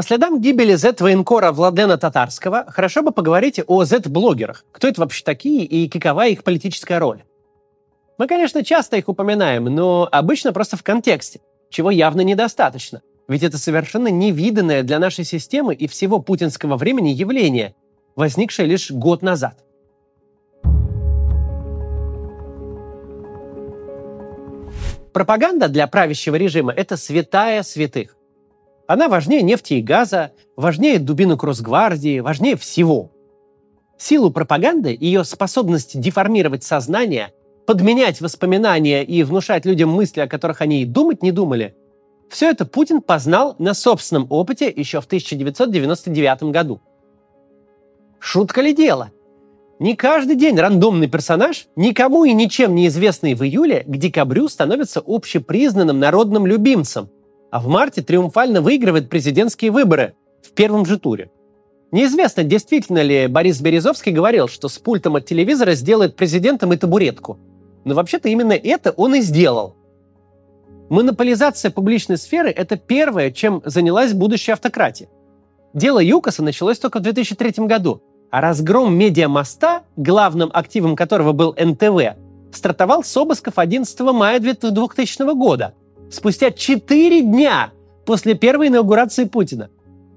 По следам гибели Z-военкора Владена Татарского хорошо бы поговорить о Z-блогерах. Кто это вообще такие и какова их политическая роль? Мы, конечно, часто их упоминаем, но обычно просто в контексте, чего явно недостаточно. Ведь это совершенно невиданное для нашей системы и всего путинского времени явление, возникшее лишь год назад. Пропаганда для правящего режима – это святая святых. Она важнее нефти и газа, важнее дубинок Росгвардии, важнее всего. Силу пропаганды, ее способность деформировать сознание, подменять воспоминания и внушать людям мысли, о которых они и думать не думали, все это Путин познал на собственном опыте еще в 1999 году. Шутка ли дело? Не каждый день рандомный персонаж, никому и ничем неизвестный в июле, к декабрю становится общепризнанным народным любимцем, а в марте триумфально выигрывает президентские выборы в первом же туре. Неизвестно, действительно ли Борис Березовский говорил, что с пультом от телевизора сделает президентом и табуретку. Но вообще-то именно это он и сделал. Монополизация публичной сферы – это первое, чем занялась будущая автократия. Дело ЮКОСа началось только в 2003 году, а разгром медиамоста, главным активом которого был НТВ, стартовал с обысков 11 мая 2000 года, спустя 4 дня после первой инаугурации Путина.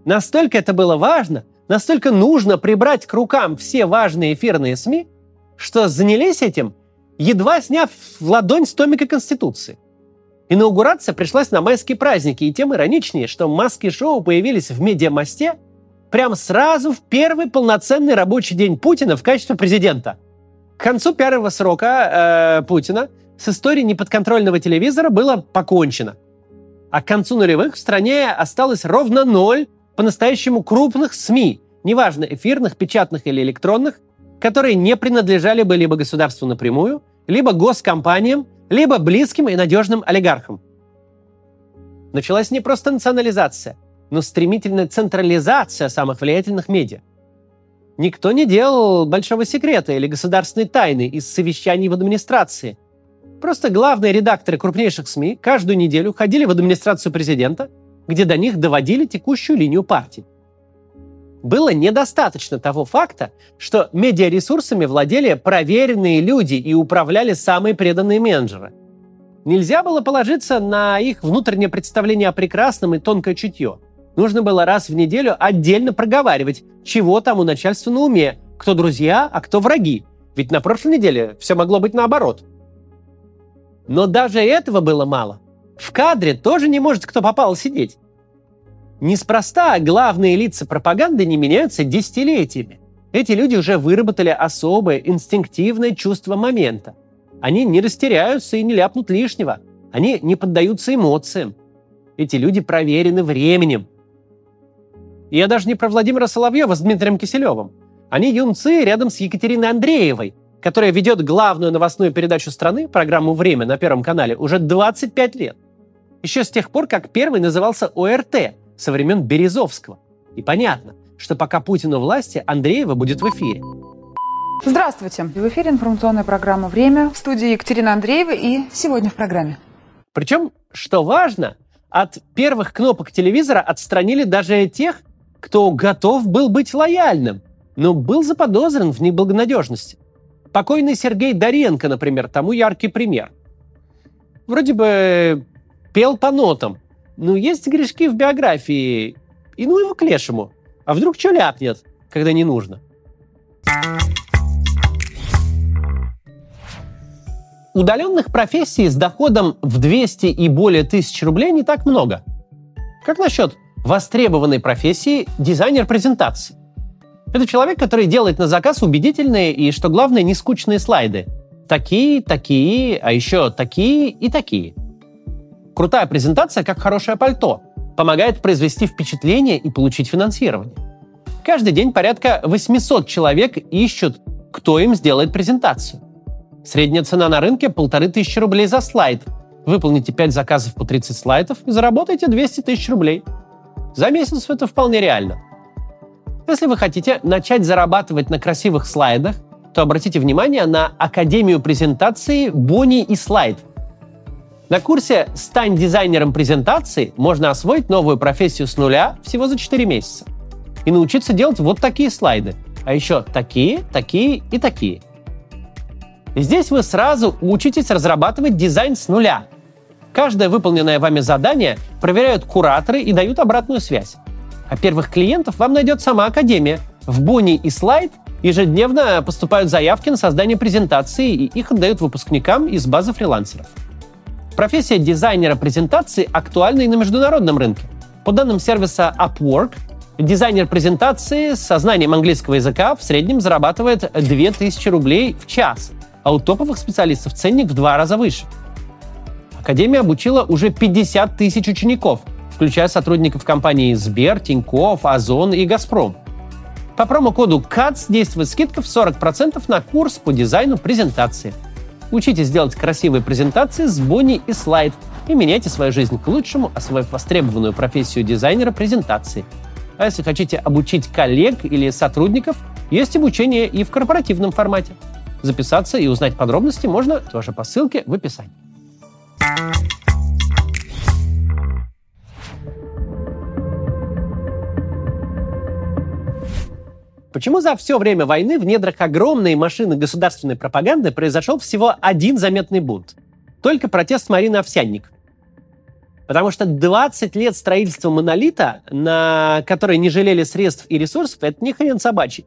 Настолько это было важно, настолько нужно прибрать к рукам все важные эфирные СМИ, что занялись этим, едва сняв в ладонь с томика Конституции. Инаугурация пришлась на майские праздники, и тем ироничнее, что маски-шоу появились в медиамосте прямо сразу в первый полноценный рабочий день Путина в качестве президента. К концу первого срока э, Путина с историей неподконтрольного телевизора было покончено. А к концу нулевых в стране осталось ровно ноль по-настоящему крупных СМИ, неважно, эфирных, печатных или электронных, которые не принадлежали бы либо государству напрямую, либо госкомпаниям, либо близким и надежным олигархам. Началась не просто национализация, но стремительная централизация самых влиятельных медиа. Никто не делал большого секрета или государственной тайны из совещаний в администрации. Просто главные редакторы крупнейших СМИ каждую неделю ходили в администрацию президента, где до них доводили текущую линию партии. Было недостаточно того факта, что медиаресурсами владели проверенные люди и управляли самые преданные менеджеры. Нельзя было положиться на их внутреннее представление о прекрасном и тонкое чутье. Нужно было раз в неделю отдельно проговаривать, чего там у начальства на уме, кто друзья, а кто враги. Ведь на прошлой неделе все могло быть наоборот. Но даже этого было мало. В кадре тоже не может кто попал сидеть. Неспроста главные лица пропаганды не меняются десятилетиями. Эти люди уже выработали особое инстинктивное чувство момента. Они не растеряются и не ляпнут лишнего. Они не поддаются эмоциям. Эти люди проверены временем. Я даже не про Владимира Соловьева с Дмитрием Киселевым. Они юнцы рядом с Екатериной Андреевой, которая ведет главную новостную передачу страны, программу «Время» на Первом канале, уже 25 лет. Еще с тех пор, как первый назывался ОРТ – со времен Березовского. И понятно, что пока Путин у власти, Андреева будет в эфире. Здравствуйте. В эфире информационная программа «Время». В студии Екатерина Андреева и сегодня в программе. Причем, что важно, от первых кнопок телевизора отстранили даже тех, кто готов был быть лояльным, но был заподозрен в неблагонадежности. Покойный Сергей Доренко, например, тому яркий пример. Вроде бы пел по нотам, ну, есть грешки в биографии, и ну его к лешему. А вдруг что ляпнет, когда не нужно? Удаленных профессий с доходом в 200 и более тысяч рублей не так много. Как насчет востребованной профессии дизайнер презентации? Это человек, который делает на заказ убедительные и, что главное, не скучные слайды. Такие, такие, а еще такие и такие – Крутая презентация, как хорошее пальто, помогает произвести впечатление и получить финансирование. Каждый день порядка 800 человек ищут, кто им сделает презентацию. Средняя цена на рынке – полторы тысячи рублей за слайд. Выполните 5 заказов по 30 слайдов и заработайте 200 тысяч рублей. За месяц это вполне реально. Если вы хотите начать зарабатывать на красивых слайдах, то обратите внимание на Академию презентации Бонни и Слайд – На курсе «Стань дизайнером презентации» можно освоить новую профессию с нуля всего за 4 месяца. И научиться делать вот такие слайды. А еще такие, такие и такие. Здесь вы сразу учитесь разрабатывать дизайн с нуля. Каждое выполненное вами задание проверяют кураторы и дают обратную связь. А первых клиентов вам найдет сама Академия. В Буни и Слайд ежедневно поступают заявки на создание презентации, и их отдают выпускникам из базы фрилансеров. Профессия дизайнера презентации актуальна и на международном рынке. По данным сервиса Upwork, дизайнер презентации с знанием английского языка в среднем зарабатывает 2000 рублей в час, а у топовых специалистов ценник в два раза выше. Академия обучила уже 50 тысяч учеников, включая сотрудников компаний Сбер, Тинькофф, Озон и Газпром. По промокоду CATS действует скидка в 40% на курс по дизайну презентации – Учитесь делать красивые презентации с Бонни и слайд и меняйте свою жизнь к лучшему, освоив востребованную профессию дизайнера презентации. А если хотите обучить коллег или сотрудников, есть обучение и в корпоративном формате. Записаться и узнать подробности можно тоже по ссылке в описании. Почему за все время войны в недрах огромной машины государственной пропаганды произошел всего один заметный бунт? Только протест Марины Овсянник. Потому что 20 лет строительства монолита, на который не жалели средств и ресурсов, это не хрен собачий.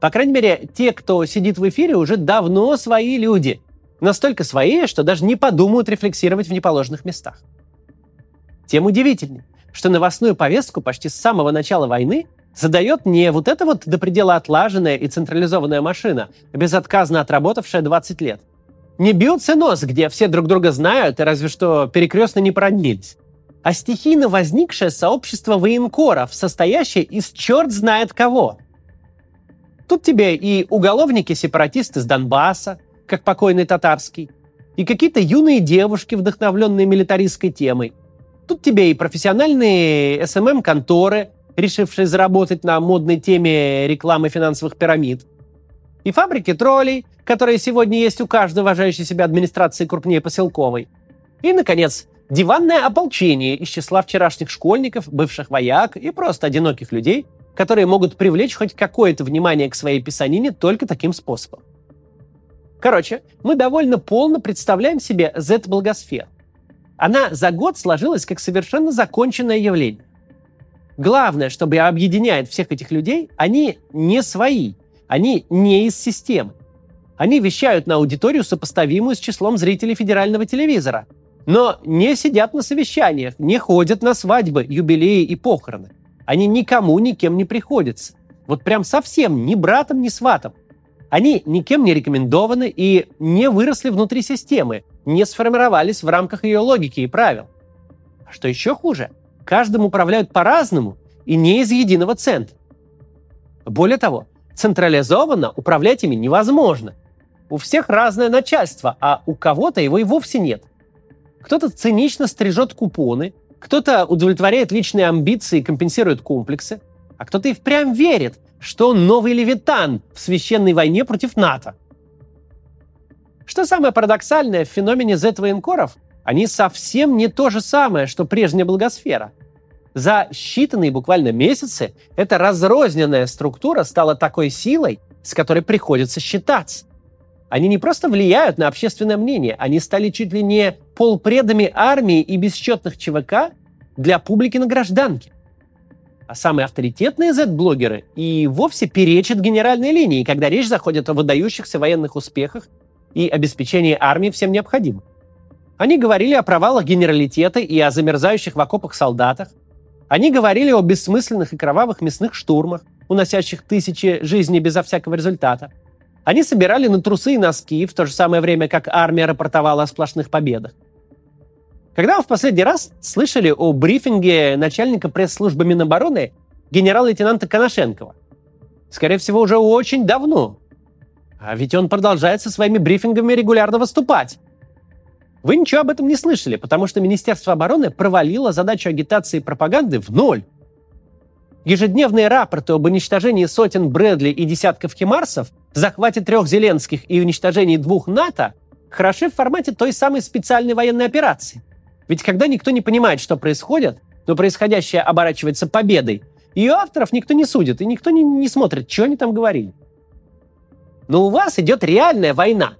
По крайней мере, те, кто сидит в эфире, уже давно свои люди. Настолько свои, что даже не подумают рефлексировать в неположенных местах. Тем удивительнее, что новостную повестку почти с самого начала войны задает не вот эта вот до предела отлаженная и централизованная машина, безотказно отработавшая 20 лет. Не биоценоз, где все друг друга знают и разве что перекрестно не породнились. А стихийно возникшее сообщество военкоров, состоящее из черт знает кого. Тут тебе и уголовники-сепаратисты с Донбасса, как покойный татарский, и какие-то юные девушки, вдохновленные милитаристской темой. Тут тебе и профессиональные СММ-конторы, решившие заработать на модной теме рекламы финансовых пирамид. И фабрики троллей, которые сегодня есть у каждой уважающей себя администрации крупнее поселковой. И, наконец, диванное ополчение из числа вчерашних школьников, бывших вояк и просто одиноких людей, которые могут привлечь хоть какое-то внимание к своей писанине только таким способом. Короче, мы довольно полно представляем себе Z-благосферу. Она за год сложилась как совершенно законченное явление. Главное, что объединяет всех этих людей, они не свои, они не из системы. Они вещают на аудиторию, сопоставимую с числом зрителей федерального телевизора, но не сидят на совещаниях, не ходят на свадьбы, юбилеи и похороны. Они никому никем не приходятся. Вот прям совсем ни братом, ни сватом. Они никем не рекомендованы и не выросли внутри системы, не сформировались в рамках ее логики и правил. А что еще хуже – Каждым управляют по-разному и не из единого центра. Более того, централизованно управлять ими невозможно. У всех разное начальство, а у кого-то его и вовсе нет. Кто-то цинично стрижет купоны, кто-то удовлетворяет личные амбиции и компенсирует комплексы, а кто-то и впрямь верит, что он новый левитан в священной войне против НАТО. Что самое парадоксальное в феномене Z-военкоров, они совсем не то же самое, что прежняя благосфера. За считанные буквально месяцы эта разрозненная структура стала такой силой, с которой приходится считаться. Они не просто влияют на общественное мнение, они стали чуть ли не полпредами армии и бесчетных ЧВК для публики на гражданке. А самые авторитетные Z-блогеры и вовсе перечат генеральной линии, когда речь заходит о выдающихся военных успехах и обеспечении армии всем необходимым. Они говорили о провалах генералитета и о замерзающих в окопах солдатах. Они говорили о бессмысленных и кровавых мясных штурмах, уносящих тысячи жизней безо всякого результата. Они собирали на трусы и носки, в то же самое время как армия рапортовала о сплошных победах. Когда вы в последний раз слышали о брифинге начальника пресс-службы Минобороны генерал-лейтенанта Коношенкова? Скорее всего, уже очень давно. А ведь он продолжает со своими брифингами регулярно выступать. Вы ничего об этом не слышали, потому что Министерство обороны провалило задачу агитации и пропаганды в ноль. Ежедневные рапорты об уничтожении сотен Брэдли и десятков Химарсов, захвате трех Зеленских и уничтожении двух НАТО хороши в формате той самой специальной военной операции. Ведь когда никто не понимает, что происходит, но происходящее оборачивается победой, ее авторов никто не судит, и никто не, не смотрит, что они там говорили. Но у вас идет реальная война,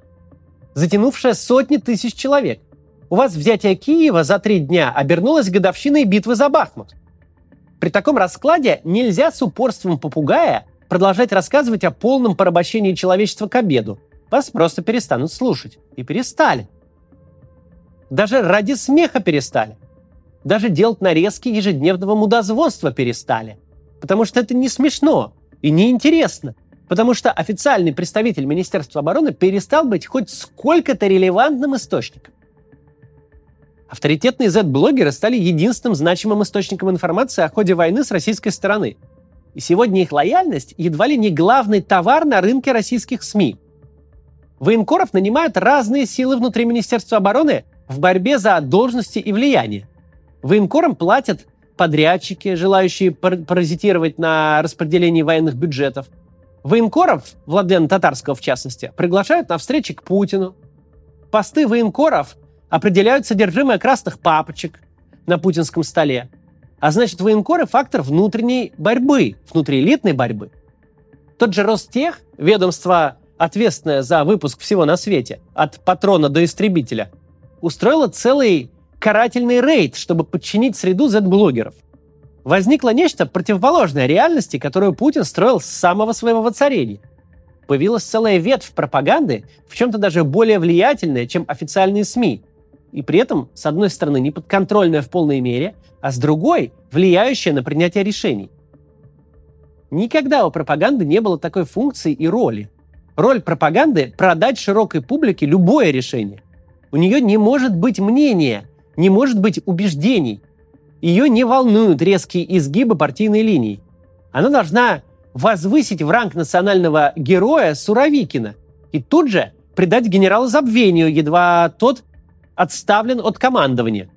затянувшая сотни тысяч человек. У вас взятие Киева за три дня обернулось годовщиной битвы за Бахмут. При таком раскладе нельзя с упорством попугая продолжать рассказывать о полном порабощении человечества к обеду. Вас просто перестанут слушать. И перестали. Даже ради смеха перестали. Даже делать нарезки ежедневного мудозвонства перестали. Потому что это не смешно и не интересно. Потому что официальный представитель Министерства обороны перестал быть хоть сколько-то релевантным источником. Авторитетные Z-блогеры стали единственным значимым источником информации о ходе войны с российской стороны. И сегодня их лояльность едва ли не главный товар на рынке российских СМИ. Военкоров нанимают разные силы внутри Министерства обороны в борьбе за должности и влияние. Военкорам платят подрядчики, желающие паразитировать на распределении военных бюджетов. Военкоров, Владлена Татарского в частности, приглашают на встречи к Путину. Посты военкоров определяют содержимое красных папочек на путинском столе. А значит, военкоры – фактор внутренней борьбы, внутриэлитной борьбы. Тот же Ростех, ведомство, ответственное за выпуск всего на свете, от патрона до истребителя, устроило целый карательный рейд, чтобы подчинить среду Z-блогеров. Возникло нечто противоположное реальности, которую Путин строил с самого своего воцарения – появилась целая ветвь пропаганды, в чем-то даже более влиятельная, чем официальные СМИ, и при этом, с одной стороны, не подконтрольная в полной мере, а с другой, влияющая на принятие решений. Никогда у пропаганды не было такой функции и роли. Роль пропаганды – продать широкой публике любое решение. У нее не может быть мнения, не может быть убеждений. Ее не волнуют резкие изгибы партийной линии. Она должна возвысить в ранг национального героя Суровикина и тут же придать генералу забвению, едва тот отставлен от командования.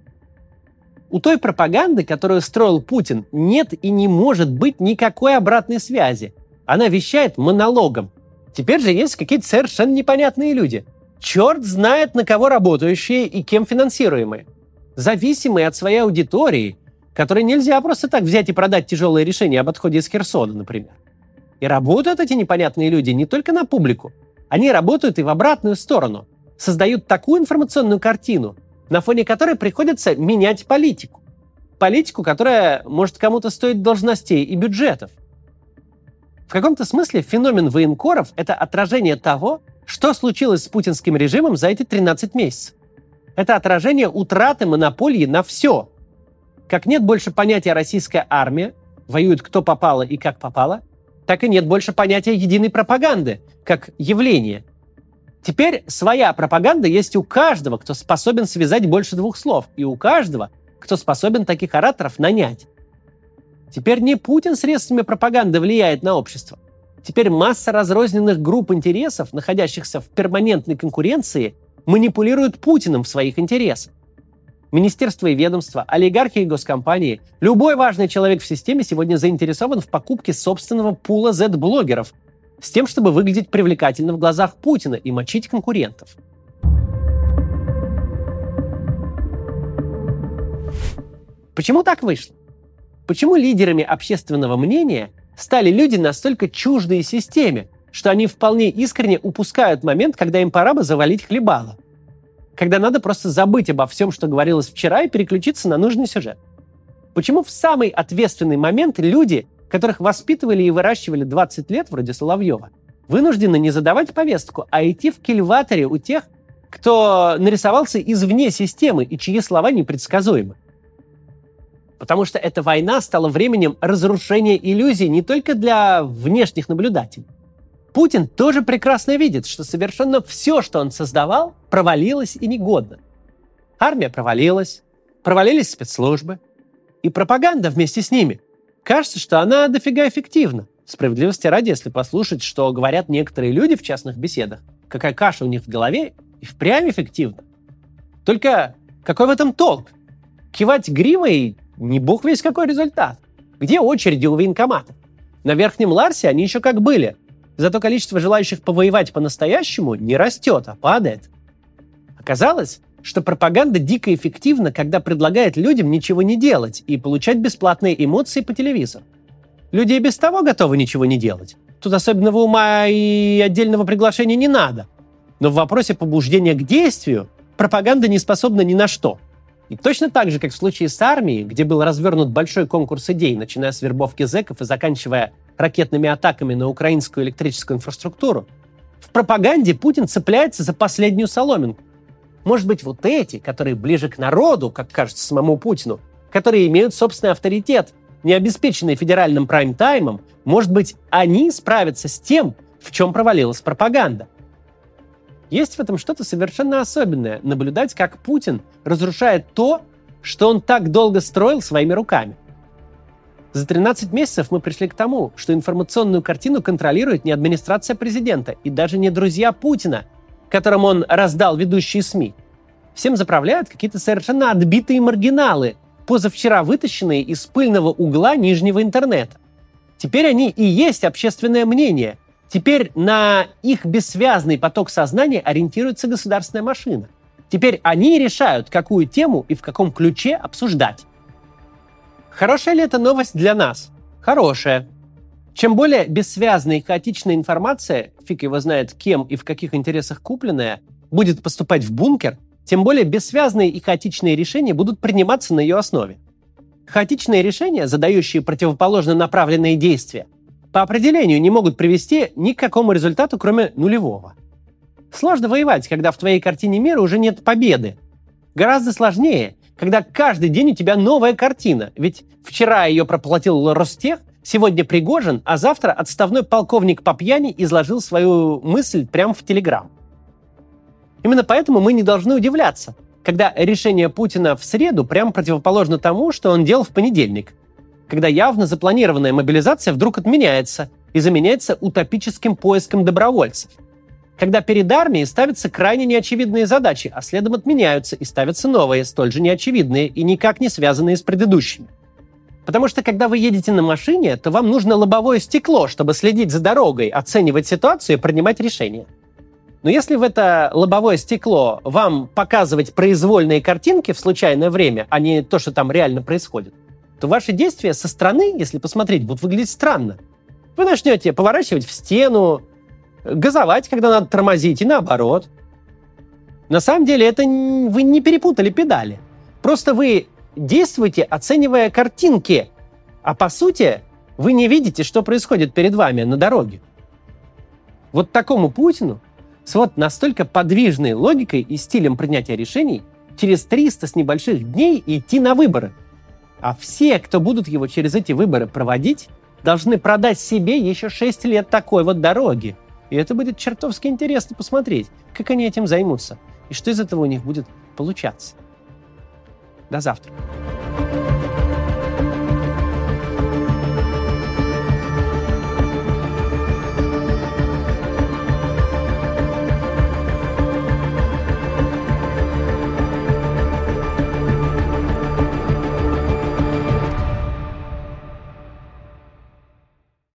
У той пропаганды, которую строил Путин, нет и не может быть никакой обратной связи. Она вещает монологом. Теперь же есть какие-то совершенно непонятные люди. Черт знает, на кого работающие и кем финансируемые. Зависимые от своей аудитории, которые нельзя просто так взять и продать тяжелые решения об отходе из Херсона, например. И работают эти непонятные люди не только на публику. Они работают и в обратную сторону – создают такую информационную картину, на фоне которой приходится менять политику. Политику, которая может кому-то стоить должностей и бюджетов. В каком-то смысле феномен военкоров – это отражение того, что случилось с путинским режимом за эти 13 месяцев. Это отражение утраты монополии на все. Как нет больше понятия «российская армия», воюет кто попало и как попало, так и нет больше понятия единой пропаганды, как явления – Теперь своя пропаганда есть у каждого, кто способен связать больше двух слов, и у каждого, кто способен таких ораторов нанять. Теперь не Путин средствами пропаганды влияет на общество. Теперь масса разрозненных групп интересов, находящихся в перманентной конкуренции, манипулируют Путиным в своих интересах. Министерство и ведомства, олигархи и госкомпании, любой важный человек в системе сегодня заинтересован в покупке собственного пула Z-блогеров – с тем, чтобы выглядеть привлекательно в глазах Путина и мочить конкурентов. Почему так вышло? Почему лидерами общественного мнения стали люди настолько чуждые системе, что они вполне искренне упускают момент, когда им пора бы завалить хлебало? Когда надо просто забыть обо всем, что говорилось вчера, и переключиться на нужный сюжет? Почему в самый ответственный момент люди которых воспитывали и выращивали 20 лет, вроде Соловьева, вынуждены не задавать повестку, а идти в кильваторе у тех, кто нарисовался извне системы и чьи слова непредсказуемы. Потому что эта война стала временем разрушения иллюзий не только для внешних наблюдателей. Путин тоже прекрасно видит, что совершенно все, что он создавал, провалилось и негодно. Армия провалилась, провалились спецслужбы, и пропаганда вместе с ними – Кажется, что она дофига эффективна. Справедливости ради, если послушать, что говорят некоторые люди в частных беседах, какая каша у них в голове, и впрямь эффективна. Только какой в этом толк? Кивать гривой – не бог весь какой результат. Где очереди у военкомата? На Верхнем Ларсе они еще как были. Зато количество желающих повоевать по-настоящему не растет, а падает. Оказалось, что пропаганда дико эффективна, когда предлагает людям ничего не делать и получать бесплатные эмоции по телевизору. Люди и без того готовы ничего не делать. Тут особенного ума и отдельного приглашения не надо. Но в вопросе побуждения к действию пропаганда не способна ни на что. И точно так же, как в случае с армией, где был развернут большой конкурс идей, начиная с вербовки зэков и заканчивая ракетными атаками на украинскую электрическую инфраструктуру, в пропаганде Путин цепляется за последнюю соломинку. Может быть, вот эти, которые ближе к народу, как кажется самому Путину, которые имеют собственный авторитет, не обеспеченные федеральным прайм-таймом, может быть, они справятся с тем, в чем провалилась пропаганда. Есть в этом что-то совершенно особенное – наблюдать, как Путин разрушает то, что он так долго строил своими руками. За 13 месяцев мы пришли к тому, что информационную картину контролирует не администрация президента и даже не друзья Путина, которым он раздал ведущие СМИ. Всем заправляют какие-то совершенно отбитые маргиналы, позавчера вытащенные из пыльного угла нижнего интернета. Теперь они и есть общественное мнение – Теперь на их бессвязный поток сознания ориентируется государственная машина. Теперь они решают, какую тему и в каком ключе обсуждать. Хорошая ли это новость для нас? Хорошая. Чем более бессвязная и хаотичная информация, фиг его знает кем и в каких интересах купленная, будет поступать в бункер, тем более бессвязные и хаотичные решения будут приниматься на ее основе. Хаотичные решения, задающие противоположно направленные действия, по определению не могут привести ни к какому результату, кроме нулевого. Сложно воевать, когда в твоей картине мира уже нет победы. Гораздо сложнее, когда каждый день у тебя новая картина. Ведь вчера ее проплатил Ростех, сегодня Пригожин, а завтра отставной полковник по пьяни изложил свою мысль прямо в Телеграм. Именно поэтому мы не должны удивляться, когда решение Путина в среду прямо противоположно тому, что он делал в понедельник – когда явно запланированная мобилизация вдруг отменяется и заменяется утопическим поиском добровольцев. Когда перед армией ставятся крайне неочевидные задачи, а следом отменяются и ставятся новые, столь же неочевидные и никак не связанные с предыдущими. Потому что когда вы едете на машине, то вам нужно лобовое стекло, чтобы следить за дорогой, оценивать ситуацию и принимать решения. Но если в это лобовое стекло вам показывать произвольные картинки в случайное время, а не то, что там реально происходит, то ваши действия со стороны, если посмотреть, будут выглядеть странно. Вы начнете поворачивать в стену, газовать, когда надо тормозить, и наоборот. На самом деле это вы не перепутали педали. Просто вы действуете, оценивая картинки, а по сути вы не видите, что происходит перед вами на дороге. Вот такому Путину с вот настолько подвижной логикой и стилем принятия решений через 300 с небольших дней идти на выборы – а все, кто будут его через эти выборы проводить, должны продать себе еще 6 лет такой вот дороги. И это будет чертовски интересно посмотреть, как они этим займутся и что из этого у них будет получаться. До завтра.